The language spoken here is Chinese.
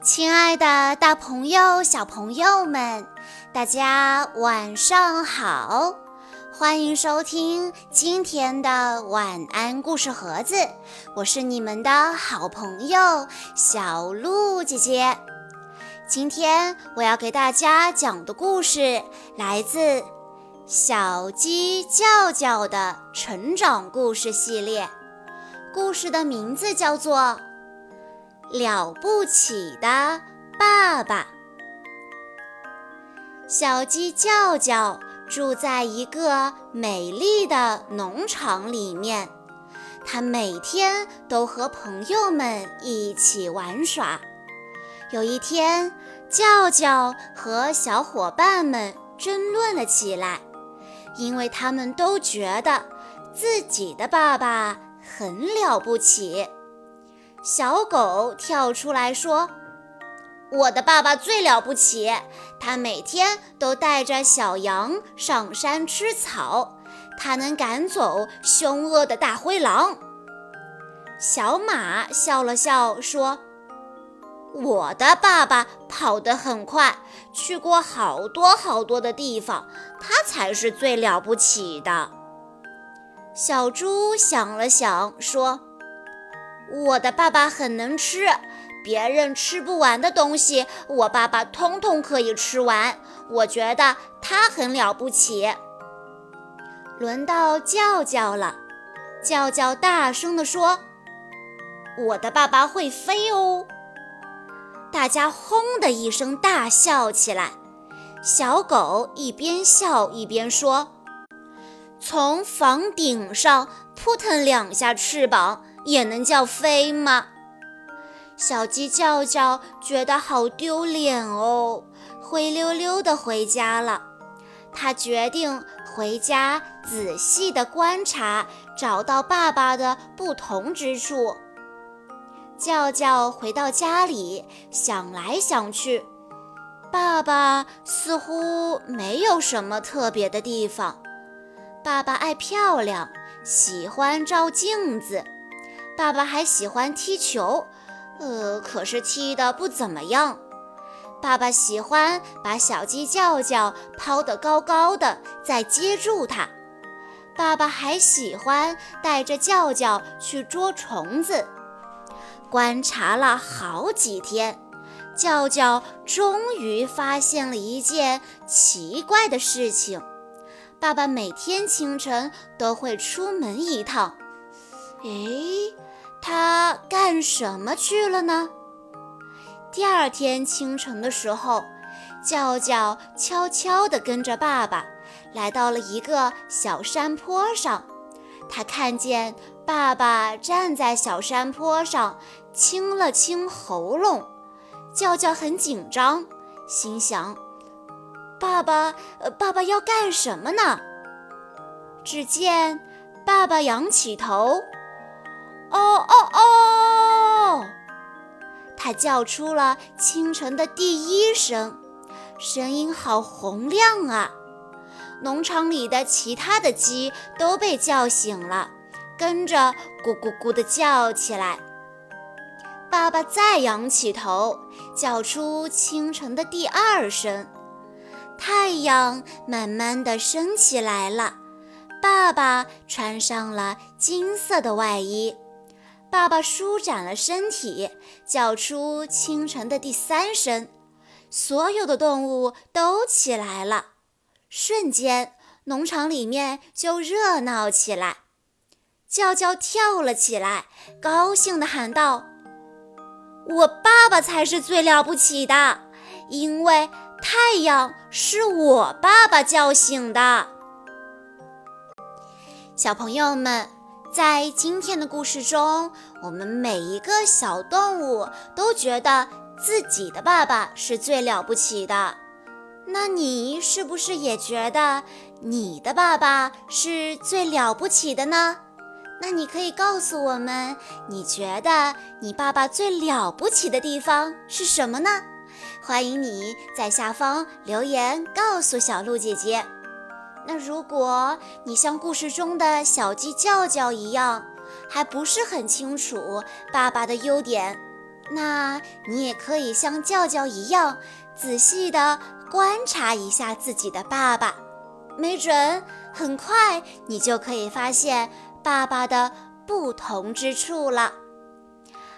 亲爱的，大朋友、小朋友们，大家晚上好！欢迎收听今天的晚安故事盒子，我是你们的好朋友小鹿姐姐。今天我要给大家讲的故事来自《小鸡叫叫》的成长故事系列，故事的名字叫做。了不起的爸爸，小鸡叫叫住在一个美丽的农场里面。它每天都和朋友们一起玩耍。有一天，叫叫和小伙伴们争论了起来，因为他们都觉得自己的爸爸很了不起。小狗跳出来说：“我的爸爸最了不起，他每天都带着小羊上山吃草，他能赶走凶恶的大灰狼。”小马笑了笑说：“我的爸爸跑得很快，去过好多好多的地方，他才是最了不起的。”小猪想了想说。我的爸爸很能吃，别人吃不完的东西，我爸爸通通可以吃完。我觉得他很了不起。轮到叫叫了，叫叫大声地说：“我的爸爸会飞哦！”大家轰的一声大笑起来。小狗一边笑一边说：“从房顶上扑腾两下翅膀。”也能叫飞吗？小鸡叫叫，觉得好丢脸哦，灰溜溜的回家了。他决定回家仔细的观察，找到爸爸的不同之处。叫叫回到家里，想来想去，爸爸似乎没有什么特别的地方。爸爸爱漂亮，喜欢照镜子。爸爸还喜欢踢球，呃，可是踢得不怎么样。爸爸喜欢把小鸡叫叫抛得高高的，再接住它。爸爸还喜欢带着叫叫去捉虫子。观察了好几天，叫叫终于发现了一件奇怪的事情：爸爸每天清晨都会出门一趟。诶。他干什么去了呢？第二天清晨的时候，叫叫悄悄地跟着爸爸来到了一个小山坡上。他看见爸爸站在小山坡上，清了清喉咙。叫叫很紧张，心想：爸爸，爸爸要干什么呢？只见爸爸仰起头。哦哦哦！他叫出了清晨的第一声，声音好洪亮啊！农场里的其他的鸡都被叫醒了，跟着咕咕咕地叫起来。爸爸再仰起头，叫出清晨的第二声。太阳慢慢地升起来了，爸爸穿上了金色的外衣。爸爸舒展了身体，叫出清晨的第三声，所有的动物都起来了。瞬间，农场里面就热闹起来。叫叫跳了起来，高兴地喊道：“我爸爸才是最了不起的，因为太阳是我爸爸叫醒的。”小朋友们。在今天的故事中，我们每一个小动物都觉得自己的爸爸是最了不起的。那你是不是也觉得你的爸爸是最了不起的呢？那你可以告诉我们，你觉得你爸爸最了不起的地方是什么呢？欢迎你在下方留言告诉小鹿姐姐。那如果你像故事中的小鸡叫叫一样，还不是很清楚爸爸的优点，那你也可以像叫叫一样，仔细的观察一下自己的爸爸，没准很快你就可以发现爸爸的不同之处了。